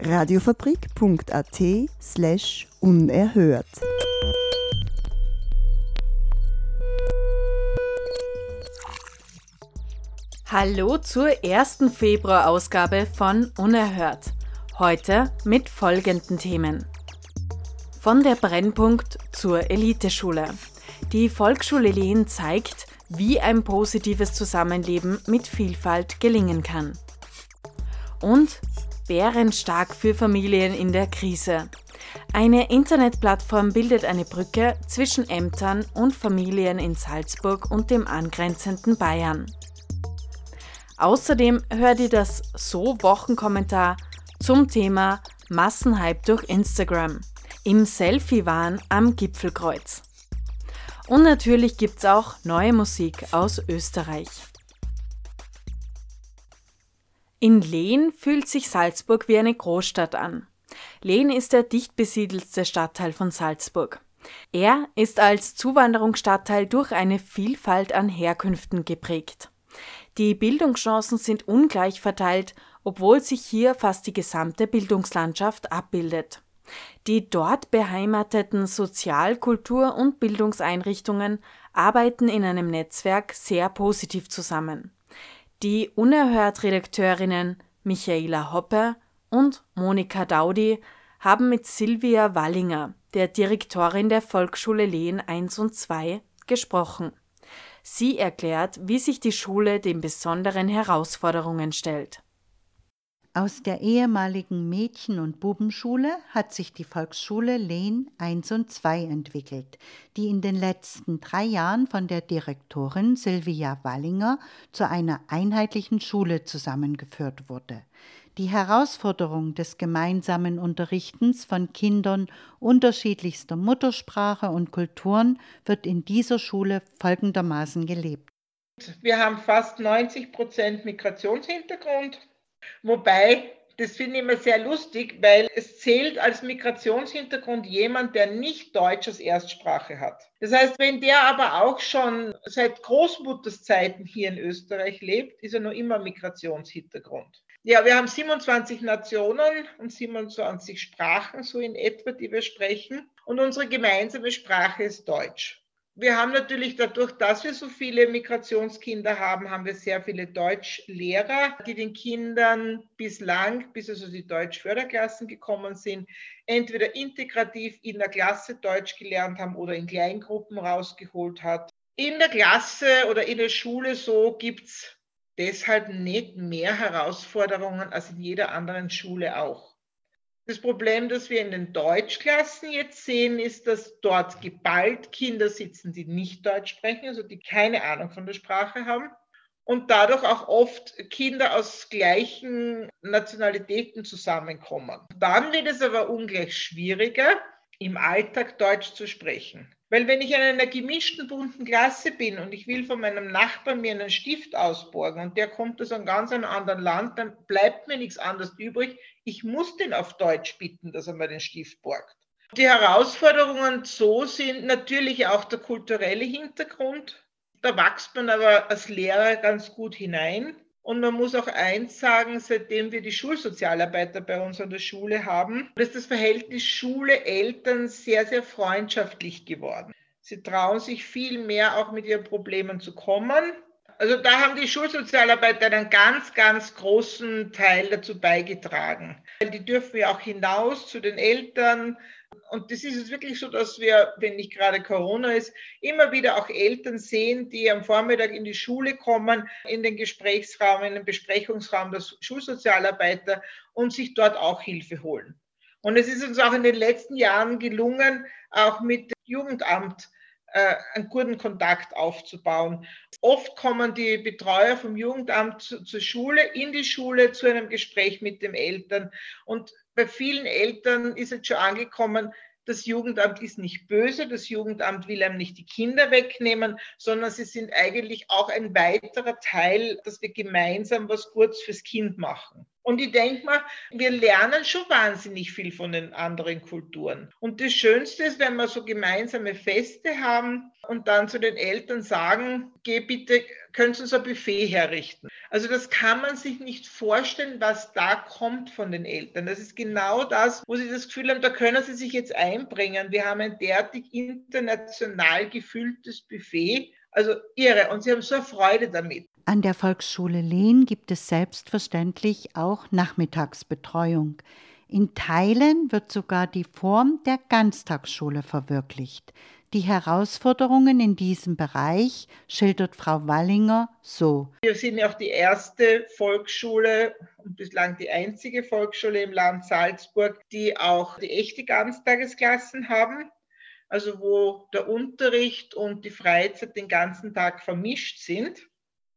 Radiofabrik.at slash unerhört. Hallo zur ersten Februarausgabe von Unerhört. Heute mit folgenden Themen. Von der Brennpunkt zur Eliteschule. Die Volksschule Lehn zeigt, wie ein positives Zusammenleben mit Vielfalt gelingen kann. Und bärenstark für Familien in der Krise. Eine Internetplattform bildet eine Brücke zwischen Ämtern und Familien in Salzburg und dem angrenzenden Bayern. Außerdem hört ihr das So-Wochenkommentar zum Thema Massenhype durch Instagram im Selfie-Wahn am Gipfelkreuz. Und natürlich gibt's auch neue Musik aus Österreich. In Lehn fühlt sich Salzburg wie eine Großstadt an. Lehn ist der dicht besiedelste Stadtteil von Salzburg. Er ist als Zuwanderungsstadtteil durch eine Vielfalt an Herkünften geprägt. Die Bildungschancen sind ungleich verteilt, obwohl sich hier fast die gesamte Bildungslandschaft abbildet. Die dort beheimateten Sozial-, Kultur- und Bildungseinrichtungen arbeiten in einem Netzwerk sehr positiv zusammen. Die Unerhört-Redakteurinnen Michaela Hoppe und Monika Daudi haben mit Silvia Wallinger, der Direktorin der Volksschule Lehen 1 und 2, gesprochen. Sie erklärt, wie sich die Schule den besonderen Herausforderungen stellt. Aus der ehemaligen Mädchen- und Bubenschule hat sich die Volksschule Lehn 1 und 2 entwickelt, die in den letzten drei Jahren von der Direktorin Silvia Wallinger zu einer einheitlichen Schule zusammengeführt wurde. Die Herausforderung des gemeinsamen Unterrichtens von Kindern unterschiedlichster Muttersprache und Kulturen wird in dieser Schule folgendermaßen gelebt. Wir haben fast 90 Prozent Migrationshintergrund Wobei, das finde ich immer sehr lustig, weil es zählt als Migrationshintergrund jemand, der nicht Deutsch als Erstsprache hat. Das heißt, wenn der aber auch schon seit Großmutterszeiten hier in Österreich lebt, ist er noch immer Migrationshintergrund. Ja, wir haben 27 Nationen und 27 Sprachen, so in etwa, die wir sprechen. Und unsere gemeinsame Sprache ist Deutsch. Wir haben natürlich dadurch, dass wir so viele Migrationskinder haben, haben wir sehr viele Deutschlehrer, die den Kindern bislang, bis also die Deutschförderklassen gekommen sind, entweder integrativ in der Klasse Deutsch gelernt haben oder in Kleingruppen rausgeholt hat. In der Klasse oder in der Schule so gibt es deshalb nicht mehr Herausforderungen als in jeder anderen Schule auch. Das Problem, das wir in den Deutschklassen jetzt sehen, ist, dass dort geballt Kinder sitzen, die nicht Deutsch sprechen, also die keine Ahnung von der Sprache haben und dadurch auch oft Kinder aus gleichen Nationalitäten zusammenkommen. Dann wird es aber ungleich schwieriger, im Alltag Deutsch zu sprechen. Weil wenn ich in einer gemischten bunten Klasse bin und ich will von meinem Nachbarn mir einen Stift ausborgen und der kommt aus einem ganz anderen Land, dann bleibt mir nichts anderes übrig. Ich muss den auf Deutsch bitten, dass er mir den Stift borgt. Die Herausforderungen so sind natürlich auch der kulturelle Hintergrund. Da wächst man aber als Lehrer ganz gut hinein. Und man muss auch eins sagen, seitdem wir die Schulsozialarbeiter bei uns an der Schule haben, ist das Verhältnis Schule-Eltern sehr, sehr freundschaftlich geworden. Sie trauen sich viel mehr auch mit ihren Problemen zu kommen. Also da haben die Schulsozialarbeiter einen ganz, ganz großen Teil dazu beigetragen. Die dürfen ja auch hinaus zu den Eltern, und das ist es wirklich so, dass wir, wenn nicht gerade Corona ist, immer wieder auch Eltern sehen, die am Vormittag in die Schule kommen, in den Gesprächsraum, in den Besprechungsraum der Schulsozialarbeiter und sich dort auch Hilfe holen. Und es ist uns auch in den letzten Jahren gelungen, auch mit dem Jugendamt äh, einen guten Kontakt aufzubauen. Oft kommen die Betreuer vom Jugendamt zu, zur Schule, in die Schule zu einem Gespräch mit den Eltern. Und bei vielen Eltern ist jetzt schon angekommen, Das Jugendamt ist nicht böse, das Jugendamt will einem nicht die Kinder wegnehmen, sondern sie sind eigentlich auch ein weiterer Teil, dass wir gemeinsam was Gutes fürs Kind machen. Und ich denke mal, wir lernen schon wahnsinnig viel von den anderen Kulturen. Und das Schönste ist, wenn wir so gemeinsame Feste haben und dann zu den Eltern sagen, geh bitte, können Sie uns ein Buffet herrichten. Also das kann man sich nicht vorstellen, was da kommt von den Eltern. Das ist genau das, wo sie das Gefühl haben, da können sie sich jetzt einbringen. Wir haben ein derartig international gefülltes Buffet. Also irre. Und sie haben so eine Freude damit. An der Volksschule Lehn gibt es selbstverständlich auch Nachmittagsbetreuung. In Teilen wird sogar die Form der Ganztagsschule verwirklicht. Die Herausforderungen in diesem Bereich schildert Frau Wallinger so. Wir sind ja auch die erste Volksschule und bislang die einzige Volksschule im Land Salzburg, die auch die echte Ganztagesklassen haben. Also wo der Unterricht und die Freizeit den ganzen Tag vermischt sind.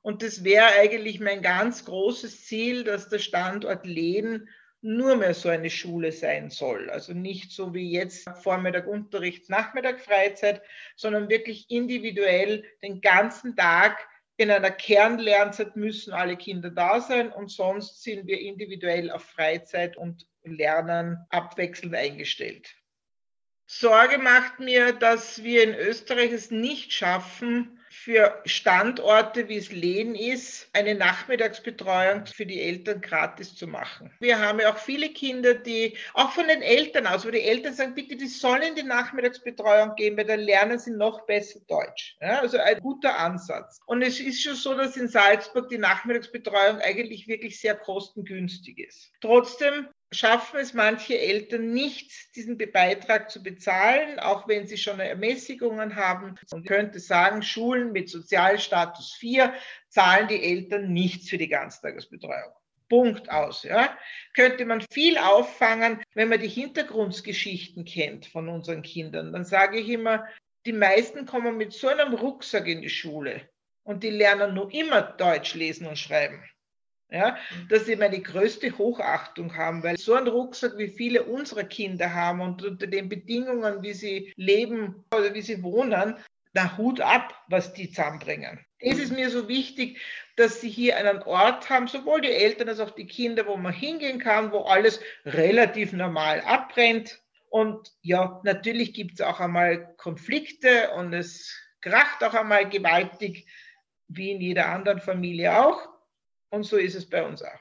Und das wäre eigentlich mein ganz großes Ziel, dass der Standort Lehn nur mehr so eine Schule sein soll. Also nicht so wie jetzt Vormittag Unterricht, Nachmittag Freizeit, sondern wirklich individuell den ganzen Tag in einer Kernlernzeit müssen alle Kinder da sein und sonst sind wir individuell auf Freizeit und Lernen abwechselnd eingestellt. Sorge macht mir, dass wir in Österreich es nicht schaffen, für Standorte, wie es Lehn ist, eine Nachmittagsbetreuung für die Eltern gratis zu machen. Wir haben ja auch viele Kinder, die auch von den Eltern aus, wo die Eltern sagen, bitte, die sollen die Nachmittagsbetreuung gehen, weil dann lernen sie noch besser Deutsch. Ja, also ein guter Ansatz. Und es ist schon so, dass in Salzburg die Nachmittagsbetreuung eigentlich wirklich sehr kostengünstig ist. Trotzdem schaffen es manche Eltern nicht, diesen Beitrag zu bezahlen, auch wenn sie schon Ermäßigungen haben. Ich könnte sagen, Schulen mit Sozialstatus 4 zahlen die Eltern nichts für die Ganztagesbetreuung. Punkt aus. Ja. Könnte man viel auffangen, wenn man die Hintergrundgeschichten kennt von unseren Kindern. Dann sage ich immer, die meisten kommen mit so einem Rucksack in die Schule und die lernen nur immer Deutsch lesen und schreiben ja, dass sie meine größte Hochachtung haben, weil so ein Rucksack, wie viele unserer Kinder haben und unter den Bedingungen, wie sie leben oder wie sie wohnen, da Hut ab, was die zusammenbringen. Es ist mir so wichtig, dass sie hier einen Ort haben, sowohl die Eltern als auch die Kinder, wo man hingehen kann, wo alles relativ normal abbrennt. Und ja, natürlich gibt es auch einmal Konflikte und es kracht auch einmal gewaltig, wie in jeder anderen Familie auch. Und so ist es bei uns auch.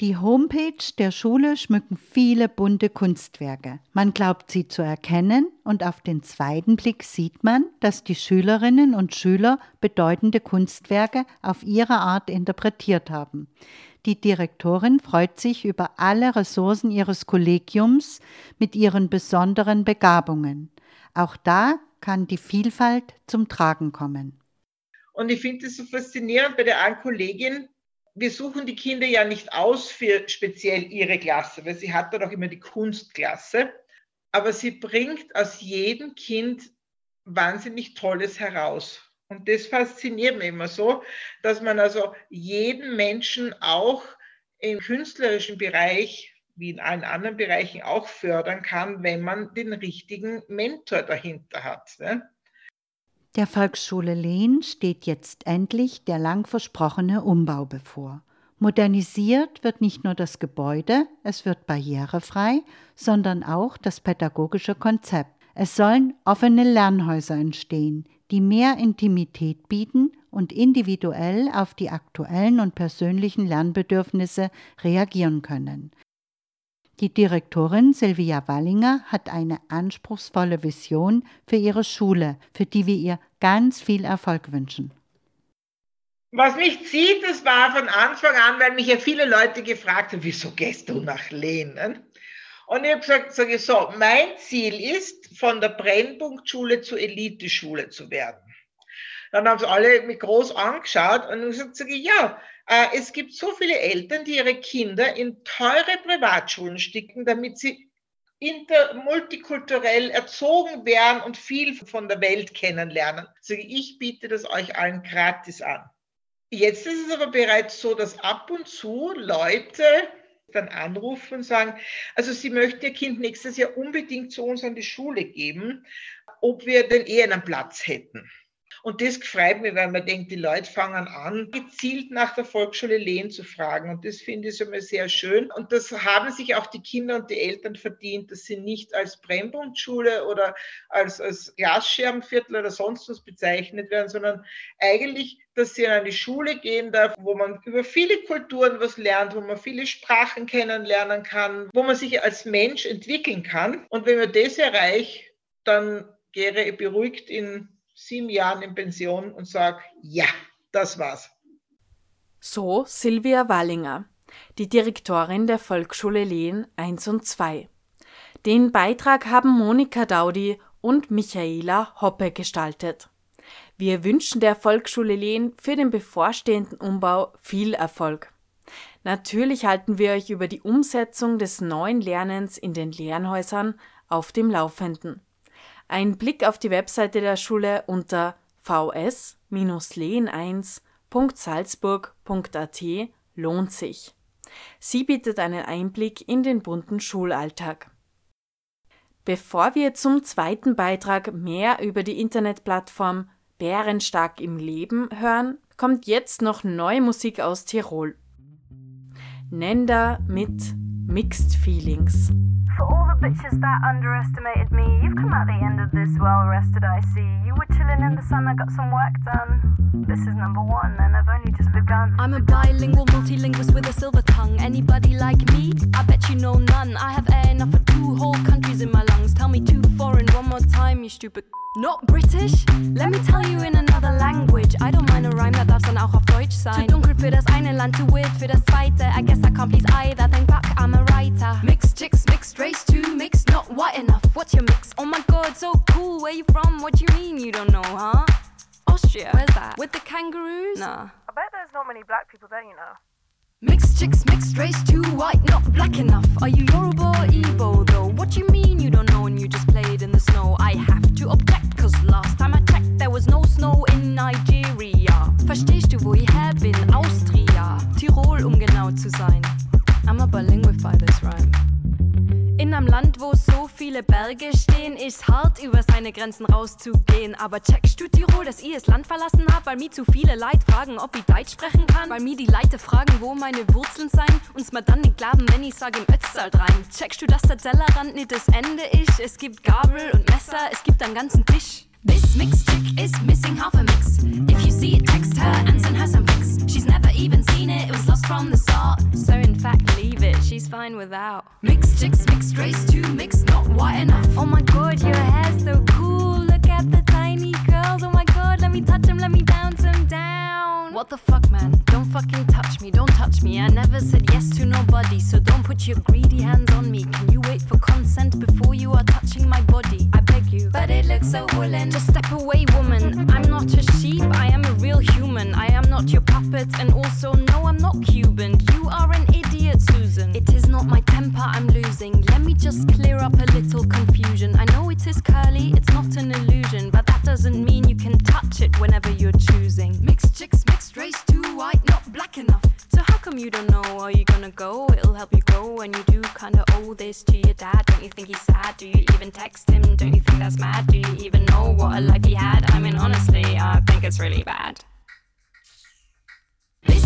Die Homepage der Schule schmücken viele bunte Kunstwerke. Man glaubt sie zu erkennen und auf den zweiten Blick sieht man, dass die Schülerinnen und Schüler bedeutende Kunstwerke auf ihre Art interpretiert haben. Die Direktorin freut sich über alle Ressourcen ihres Kollegiums mit ihren besonderen Begabungen. Auch da kann die Vielfalt zum Tragen kommen. Und ich finde es so faszinierend bei der einen Kollegin, wir suchen die Kinder ja nicht aus für speziell ihre Klasse, weil sie hat dann auch immer die Kunstklasse. Aber sie bringt aus jedem Kind wahnsinnig Tolles heraus. Und das fasziniert mich immer so, dass man also jeden Menschen auch im künstlerischen Bereich, wie in allen anderen Bereichen auch fördern kann, wenn man den richtigen Mentor dahinter hat. Ne? Der Volksschule Lehn steht jetzt endlich der lang versprochene Umbau bevor. Modernisiert wird nicht nur das Gebäude, es wird barrierefrei, sondern auch das pädagogische Konzept. Es sollen offene Lernhäuser entstehen, die mehr Intimität bieten und individuell auf die aktuellen und persönlichen Lernbedürfnisse reagieren können. Die Direktorin Silvia Wallinger hat eine anspruchsvolle Vision für ihre Schule, für die wir ihr ganz viel Erfolg wünschen. Was mich zieht, das war von Anfang an, weil mich ja viele Leute gefragt haben, wieso gehst du nach Lehnen? Und ich habe gesagt, sage ich so, mein Ziel ist, von der Brennpunktschule zur Eliteschule zu werden. Dann haben sie alle mich groß angeschaut und ich gesagt, sage ich, ja, es gibt so viele Eltern, die ihre Kinder in teure Privatschulen sticken, damit sie inter multikulturell erzogen werden und viel von der Welt kennenlernen. Also ich biete das euch allen gratis an. Jetzt ist es aber bereits so, dass ab und zu Leute dann anrufen und sagen, also Sie möchten Ihr Kind nächstes Jahr unbedingt zu uns an die Schule geben, ob wir denn eh einen Platz hätten. Und das freut mich, weil man denkt, die Leute fangen an, gezielt nach der Volksschule Lehn zu fragen. Und das finde ich immer sehr schön. Und das haben sich auch die Kinder und die Eltern verdient, dass sie nicht als Brennpunktschule oder als, als Glasscherbenviertel oder sonst was bezeichnet werden, sondern eigentlich, dass sie an eine Schule gehen darf, wo man über viele Kulturen was lernt, wo man viele Sprachen kennenlernen kann, wo man sich als Mensch entwickeln kann. Und wenn man das erreicht, dann gehe ich beruhigt in sieben Jahren in Pension und sage, ja, das war's. So Silvia Wallinger, die Direktorin der Volksschule Lehen 1 und 2. Den Beitrag haben Monika Daudi und Michaela Hoppe gestaltet. Wir wünschen der Volksschule Lehen für den bevorstehenden Umbau viel Erfolg. Natürlich halten wir euch über die Umsetzung des neuen Lernens in den Lernhäusern auf dem Laufenden. Ein Blick auf die Webseite der Schule unter vs-lehen1.salzburg.at lohnt sich. Sie bietet einen Einblick in den bunten Schulalltag. Bevor wir zum zweiten Beitrag mehr über die Internetplattform Bärenstark im Leben hören, kommt jetzt noch neue Musik aus Tirol. Nenda mit Mixed Feelings. For all the bitches that underestimated me, you've come out the end of this well rested, I see. You were chilling in the sun, I got some work done. This is number one, and I've only just begun. I'm a bilingual multilingualist with a silver tongue. Anybody like me? I bet you know none. I have air enough for two whole countries in my lungs. Tell me two foreign one more time, you stupid. Not British? Let me tell you in another language. I don't mind a rhyme, that darf's dann auch auf Deutsch sein. Zu dunkel für das eine Land, too weird für das zweite. I guess I can't please either, then fuck, I'm a writer. Mixed chicks, mixed race, too mixed, not white enough. What's your mix? Oh my god, so cool. Where you from? What do you mean you don't know, huh? Austria. Where's that? With the kangaroos? Nah. I bet there's not many black people there, you know. Mixed chicks, mixed race, too white, not black enough. Are you Yoruba or Igbo though? What do you mean you don't know and you just played in the snow? I have to object, cause last time I checked there was no snow in Nigeria. Verstehst du, wo ich her bin? Austria, Tirol, um genau zu sein. I'm a bilingual this rhyme. In einem Land, wo so viele Berge stehen, ist hart, über seine Grenzen rauszugehen. Aber checkst du Tirol, dass ich das Land verlassen hab, weil mir zu viele Leute fragen, ob ich Deutsch sprechen kann? Weil mir die Leute fragen, wo meine Wurzeln sein, uns mir dann nicht glauben, wenn ich sag im Ötztal rein. Checkst du, dass der Tellerrand nicht das Ende ist? Es gibt Gabel und Messer, es gibt einen ganzen Tisch. This mixed chick is missing half a mix. If you see it, text her and send her some pics. She's never even seen it, it was lost from the start. So in fact, she's fine without. Mixed chicks, mixed race, too mixed, not white enough. Oh my god, your hair's so cool. Look at the tiny curls. Oh my god, let me touch them, let me bounce them down. What the fuck, man? Don't fucking touch me, don't touch me. I never said yes to nobody, so don't put your greedy hands on me. Can you wait for consent before you are touching my body? I beg you. But it looks so woolen. Just step away, woman. I'm not a sheep, I am a real human. I am not your puppet, and also, no, I'm not Cuban. You are an idiot, Susan. It is not my temper I'm losing. Let me just clear up a little confusion. I know it is curly, it's not an illusion, but that doesn't mean you can touch it whenever you're choosing. Mixed chicks, mixed race, too white, not black enough. So how come you don't know? Are you gonna go? It'll help you grow when you do kinda owe this to your dad. Don't you think he's sad? Do you even text him? Don't you think that's mad? Do you even know what a life he had? I mean, honestly, I think it's really bad.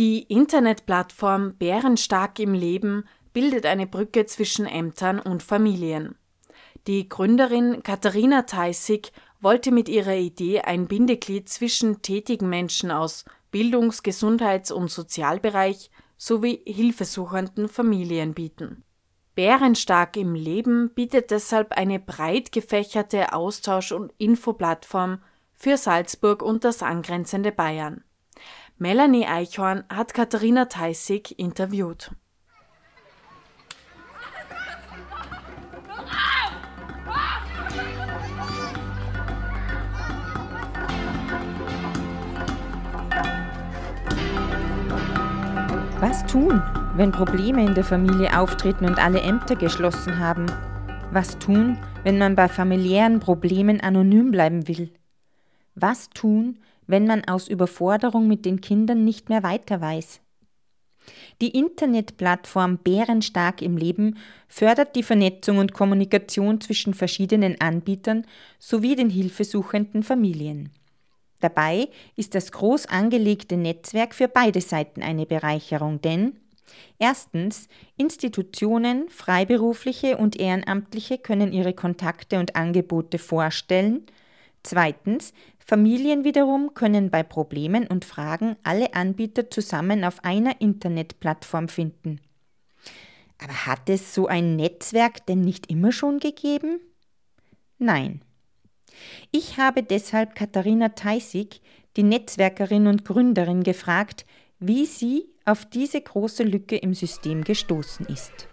Die Internetplattform Bärenstark im Leben bildet eine Brücke zwischen Ämtern und Familien. Die Gründerin Katharina Theissig wollte mit ihrer Idee ein Bindeglied zwischen tätigen Menschen aus Bildungs-, Gesundheits- und Sozialbereich sowie hilfesuchenden Familien bieten. Bärenstark im Leben bietet deshalb eine breit gefächerte Austausch- und Infoplattform für Salzburg und das angrenzende Bayern. Melanie Eichhorn hat Katharina Theissig interviewt. Was tun, wenn Probleme in der Familie auftreten und alle Ämter geschlossen haben? Was tun, wenn man bei familiären Problemen anonym bleiben will? Was tun, wenn wenn man aus Überforderung mit den Kindern nicht mehr weiter weiß? Die Internetplattform Bärenstark im Leben fördert die Vernetzung und Kommunikation zwischen verschiedenen Anbietern sowie den hilfesuchenden Familien. Dabei ist das groß angelegte Netzwerk für beide Seiten eine Bereicherung, denn erstens Institutionen, Freiberufliche und Ehrenamtliche können ihre Kontakte und Angebote vorstellen, zweitens Familien wiederum können bei Problemen und Fragen alle Anbieter zusammen auf einer Internetplattform finden. Aber hat es so ein Netzwerk denn nicht immer schon gegeben? Nein. Ich habe deshalb Katharina Theisig, die Netzwerkerin und Gründerin, gefragt, wie sie auf diese große Lücke im System gestoßen ist.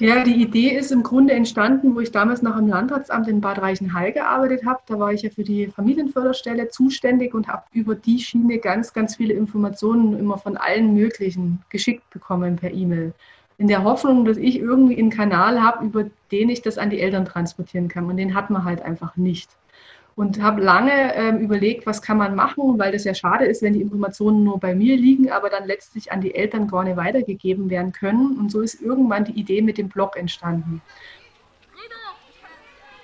Ja, die Idee ist im Grunde entstanden, wo ich damals noch im Landratsamt in Bad Reichenhall gearbeitet habe. Da war ich ja für die Familienförderstelle zuständig und habe über die Schiene ganz, ganz viele Informationen immer von allen möglichen geschickt bekommen per E-Mail. In der Hoffnung, dass ich irgendwie einen Kanal habe, über den ich das an die Eltern transportieren kann. Und den hat man halt einfach nicht und habe lange ähm, überlegt, was kann man machen, weil das ja schade ist, wenn die Informationen nur bei mir liegen, aber dann letztlich an die Eltern gar nicht weitergegeben werden können. Und so ist irgendwann die Idee mit dem Blog entstanden.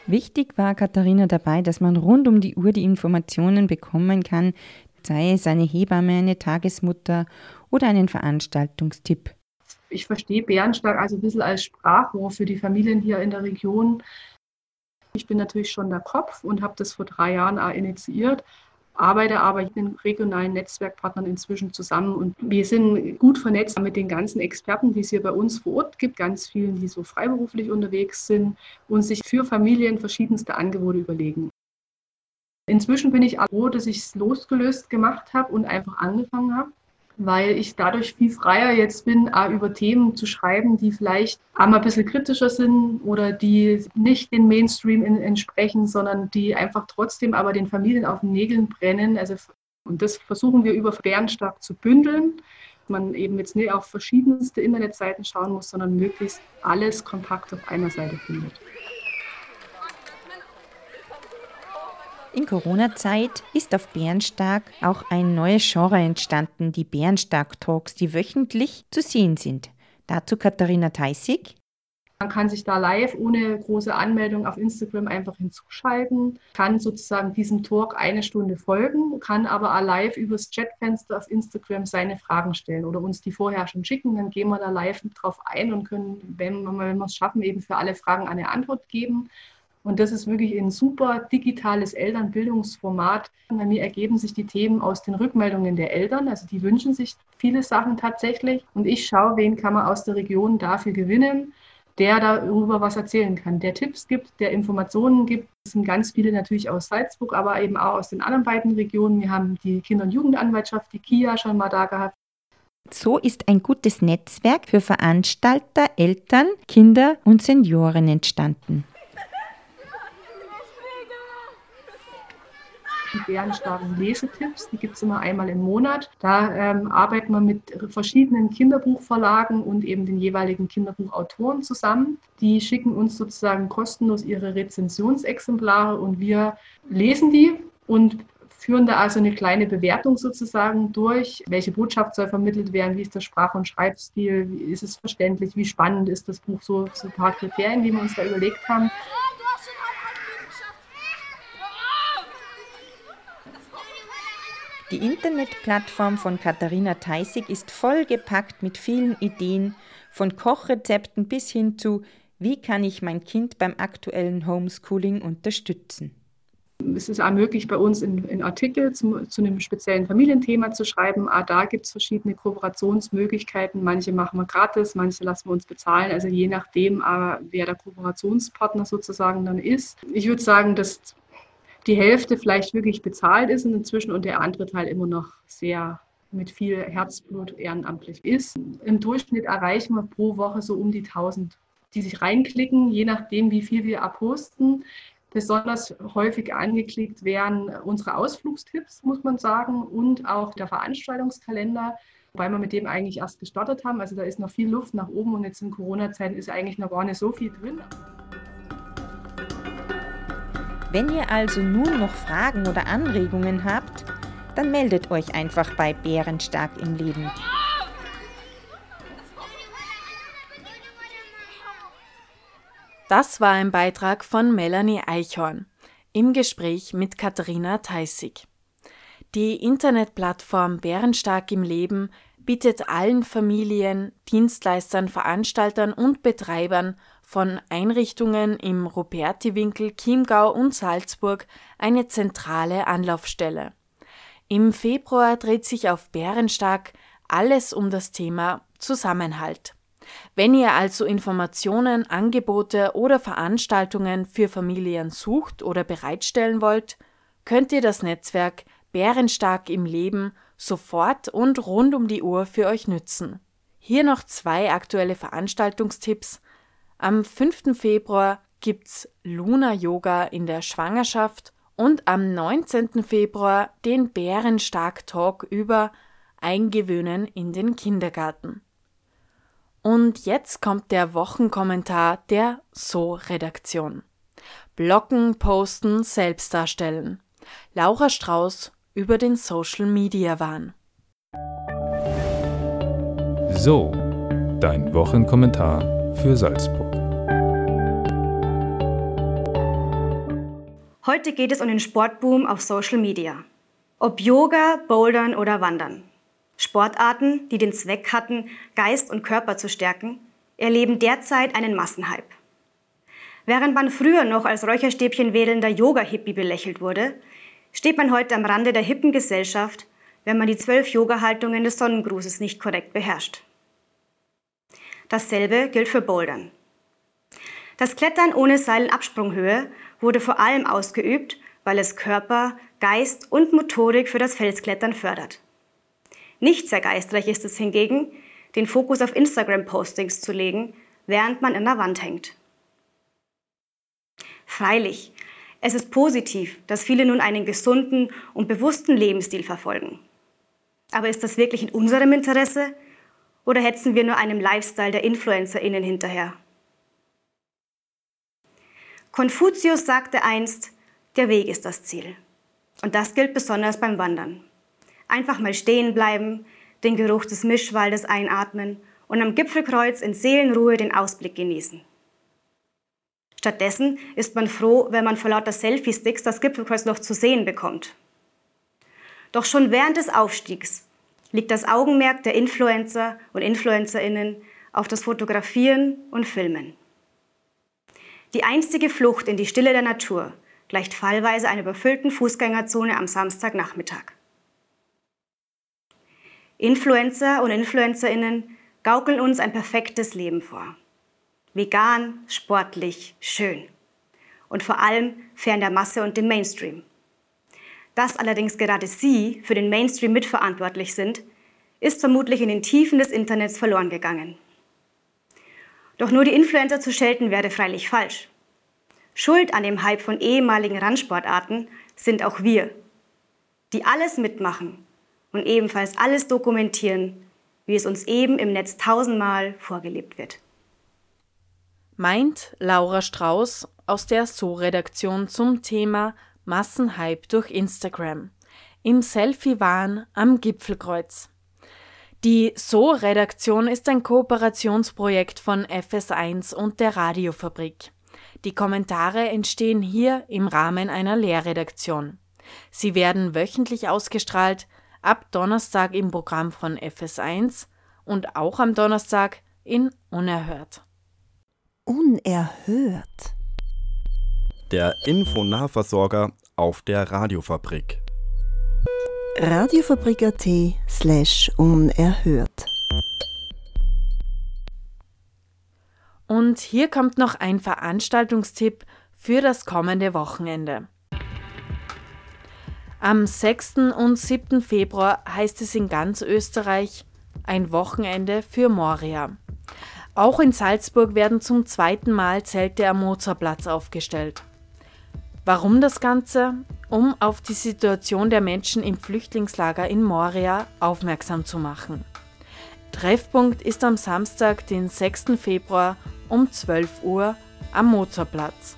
Wichtig war Katharina dabei, dass man rund um die Uhr die Informationen bekommen kann, sei es eine Hebamme, eine Tagesmutter oder einen Veranstaltungstipp. Ich verstehe Bärenstark also ein bisschen als Sprachrohr für die Familien hier in der Region. Ich bin natürlich schon der Kopf und habe das vor drei Jahren auch initiiert, arbeite aber mit den regionalen Netzwerkpartnern inzwischen zusammen und wir sind gut vernetzt mit den ganzen Experten, die es hier bei uns vor Ort gibt, ganz vielen, die so freiberuflich unterwegs sind und sich für Familien verschiedenste Angebote überlegen. Inzwischen bin ich froh, dass ich es losgelöst gemacht habe und einfach angefangen habe weil ich dadurch viel freier jetzt bin, über Themen zu schreiben, die vielleicht einmal ein bisschen kritischer sind oder die nicht den Mainstream entsprechen, sondern die einfach trotzdem aber den Familien auf den Nägeln brennen. Also, und das versuchen wir über Bärenstark zu bündeln. Man eben jetzt nicht auf verschiedenste Internetseiten schauen muss, sondern möglichst alles kompakt auf einer Seite findet. In Corona-Zeit ist auf Bärenstark auch ein neues Genre entstanden, die Bärenstark-Talks, die wöchentlich zu sehen sind. Dazu Katharina Theissig. Man kann sich da live ohne große Anmeldung auf Instagram einfach hinzuschalten, kann sozusagen diesem Talk eine Stunde folgen, kann aber live übers Chatfenster auf Instagram seine Fragen stellen oder uns die vorher schon schicken. Dann gehen wir da live drauf ein und können, wenn wir es schaffen, eben für alle Fragen eine Antwort geben. Und das ist wirklich ein super digitales Elternbildungsformat. Und bei mir ergeben sich die Themen aus den Rückmeldungen der Eltern. Also die wünschen sich viele Sachen tatsächlich. Und ich schaue, wen kann man aus der Region dafür gewinnen, der darüber was erzählen kann, der Tipps gibt, der Informationen gibt. Es sind ganz viele natürlich aus Salzburg, aber eben auch aus den anderen beiden Regionen. Wir haben die Kinder- und Jugendanwaltschaft, die KIA schon mal da gehabt. So ist ein gutes Netzwerk für Veranstalter, Eltern, Kinder und Senioren entstanden. Die bärenstarken Lesetipps. Die gibt es immer einmal im Monat. Da ähm, arbeiten wir mit verschiedenen Kinderbuchverlagen und eben den jeweiligen Kinderbuchautoren zusammen. Die schicken uns sozusagen kostenlos ihre Rezensionsexemplare und wir lesen die und führen da also eine kleine Bewertung sozusagen durch. Welche Botschaft soll vermittelt werden? Wie ist der Sprach- und Schreibstil? Wie ist es verständlich? Wie spannend ist das Buch? So, so ein paar Kriterien, die wir uns da überlegt haben. Die Internetplattform von Katharina Theissig ist vollgepackt mit vielen Ideen, von Kochrezepten bis hin zu Wie kann ich mein Kind beim aktuellen Homeschooling unterstützen? Es ist auch möglich, bei uns in, in Artikel zu, zu, einem speziellen Familienthema zu schreiben. Auch da gibt es verschiedene Kooperationsmöglichkeiten. Manche machen wir gratis, manche lassen wir uns bezahlen. Also je nachdem, wer der Kooperationspartner sozusagen dann ist. Ich würde sagen, dass die Hälfte vielleicht wirklich bezahlt ist und inzwischen und der andere Teil immer noch sehr mit viel Herzblut ehrenamtlich ist. Im Durchschnitt erreichen wir pro Woche so um die 1000, die sich reinklicken, je nachdem, wie viel wir abposten. Besonders häufig angeklickt werden unsere Ausflugstipps, muss man sagen, und auch der Veranstaltungskalender, weil wir mit dem eigentlich erst gestartet haben. Also da ist noch viel Luft nach oben und jetzt in Corona-Zeiten ist eigentlich noch gar nicht so viel drin. Wenn ihr also nun noch Fragen oder Anregungen habt, dann meldet euch einfach bei Bärenstark im Leben. Das war ein Beitrag von Melanie Eichhorn im Gespräch mit Katharina Theissig. Die Internetplattform Bärenstark im Leben bietet allen Familien, Dienstleistern, Veranstaltern und Betreibern von Einrichtungen im Rupertiwinkel, Chiemgau und Salzburg eine zentrale Anlaufstelle. Im Februar dreht sich auf Bärenstark alles um das Thema Zusammenhalt. Wenn ihr also Informationen, Angebote oder Veranstaltungen für Familien sucht oder bereitstellen wollt, könnt ihr das Netzwerk Bärenstark im Leben sofort und rund um die Uhr für euch nützen. Hier noch zwei aktuelle Veranstaltungstipps. Am 5. Februar gibt's Luna Yoga in der Schwangerschaft und am 19. Februar den Bärenstark Talk über Eingewöhnen in den Kindergarten. Und jetzt kommt der Wochenkommentar der So-Redaktion. Blocken, posten, selbst darstellen. Laura Strauß über den Social Media Wahn. So, dein Wochenkommentar für Salzburg. Heute geht es um den Sportboom auf Social Media. Ob Yoga, Bouldern oder Wandern. Sportarten, die den Zweck hatten, Geist und Körper zu stärken, erleben derzeit einen Massenhype. Während man früher noch als Räucherstäbchen wählender Yoga-Hippie belächelt wurde, steht man heute am Rande der hippen Gesellschaft, wenn man die zwölf Yoga-Haltungen des Sonnengrußes nicht korrekt beherrscht. Dasselbe gilt für Bouldern. Das Klettern ohne Seilenabsprunghöhe wurde vor allem ausgeübt, weil es Körper, Geist und Motorik für das Felsklettern fördert. Nicht sehr geistreich ist es hingegen, den Fokus auf Instagram-Postings zu legen, während man in der Wand hängt. Freilich, es ist positiv, dass viele nun einen gesunden und bewussten Lebensstil verfolgen. Aber ist das wirklich in unserem Interesse oder hetzen wir nur einem Lifestyle der InfluencerInnen hinterher? Konfuzius sagte einst, der Weg ist das Ziel. Und das gilt besonders beim Wandern. Einfach mal stehen bleiben, den Geruch des Mischwaldes einatmen und am Gipfelkreuz in Seelenruhe den Ausblick genießen. Stattdessen ist man froh, wenn man vor lauter Selfie-Sticks das Gipfelkreuz noch zu sehen bekommt. Doch schon während des Aufstiegs liegt das Augenmerk der Influencer und Influencerinnen auf das Fotografieren und Filmen. Die einstige Flucht in die Stille der Natur gleicht fallweise einer überfüllten Fußgängerzone am Samstagnachmittag. Influencer und Influencerinnen gaukeln uns ein perfektes Leben vor. Vegan, sportlich, schön. Und vor allem fern der Masse und dem Mainstream. Dass allerdings gerade sie für den Mainstream mitverantwortlich sind, ist vermutlich in den Tiefen des Internets verloren gegangen. Doch nur die Influencer zu schelten wäre freilich falsch. Schuld an dem Hype von ehemaligen Randsportarten sind auch wir, die alles mitmachen und ebenfalls alles dokumentieren, wie es uns eben im Netz tausendmal vorgelebt wird. Meint Laura Strauß aus der So-Redaktion zum Thema Massenhype durch Instagram im Selfie-Wahn am Gipfelkreuz. Die So-Redaktion ist ein Kooperationsprojekt von FS1 und der Radiofabrik. Die Kommentare entstehen hier im Rahmen einer Lehrredaktion. Sie werden wöchentlich ausgestrahlt, ab Donnerstag im Programm von FS1 und auch am Donnerstag in Unerhört. Unerhört. Der Infonahversorger auf der Radiofabrik. Radiofabrik.at slash unerhört. Und hier kommt noch ein Veranstaltungstipp für das kommende Wochenende. Am 6. und 7. Februar heißt es in ganz Österreich ein Wochenende für Moria. Auch in Salzburg werden zum zweiten Mal Zelte am Mozartplatz aufgestellt. Warum das Ganze? Um auf die Situation der Menschen im Flüchtlingslager in Moria aufmerksam zu machen. Treffpunkt ist am Samstag, den 6. Februar um 12 Uhr am Mozartplatz.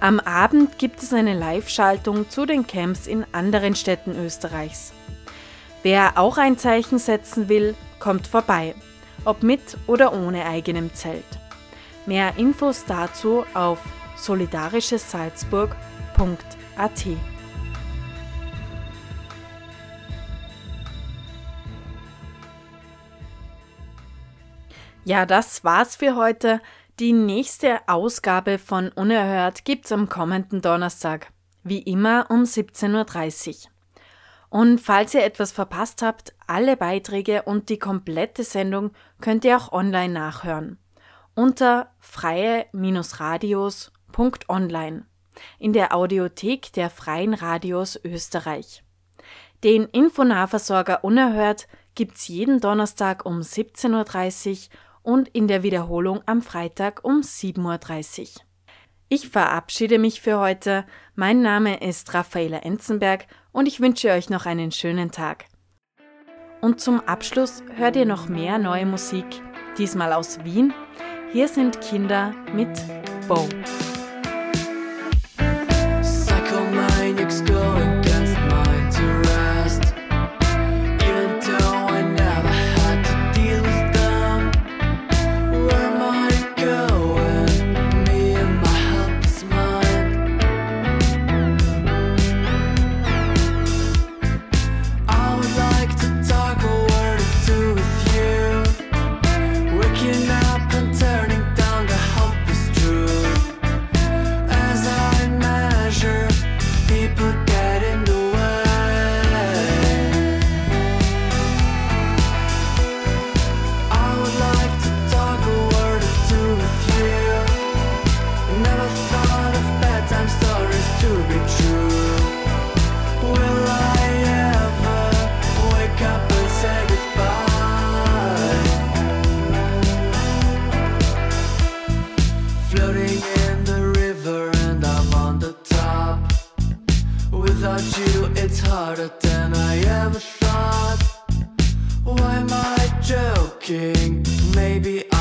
Am Abend gibt es eine Live-Schaltung zu den Camps in anderen Städten Österreichs. Wer auch ein Zeichen setzen will, kommt vorbei, ob mit oder ohne eigenem Zelt. Mehr Infos dazu auf solidarischesalzburg.at. Ja, das war's für heute. Die nächste Ausgabe von Unerhört gibt's am kommenden Donnerstag, wie immer um 17.30 Uhr. Und falls ihr etwas verpasst habt, alle Beiträge und die komplette Sendung könnt ihr auch online nachhören. Unter freie-radios.online in der Audiothek der Freien Radios Österreich. Den Infonahversorger Unerhört gibt's jeden Donnerstag um 17.30 Uhr und in der Wiederholung am Freitag um 7.30 Uhr. Ich verabschiede mich für heute. Mein Name ist Raffaela Enzenberg und ich wünsche euch noch einen schönen Tag. Und zum Abschluss hört ihr noch mehr neue Musik, diesmal aus Wien. Hier sind Kinder mit without you, it's harder than I ever thought. Why am I joking? Maybe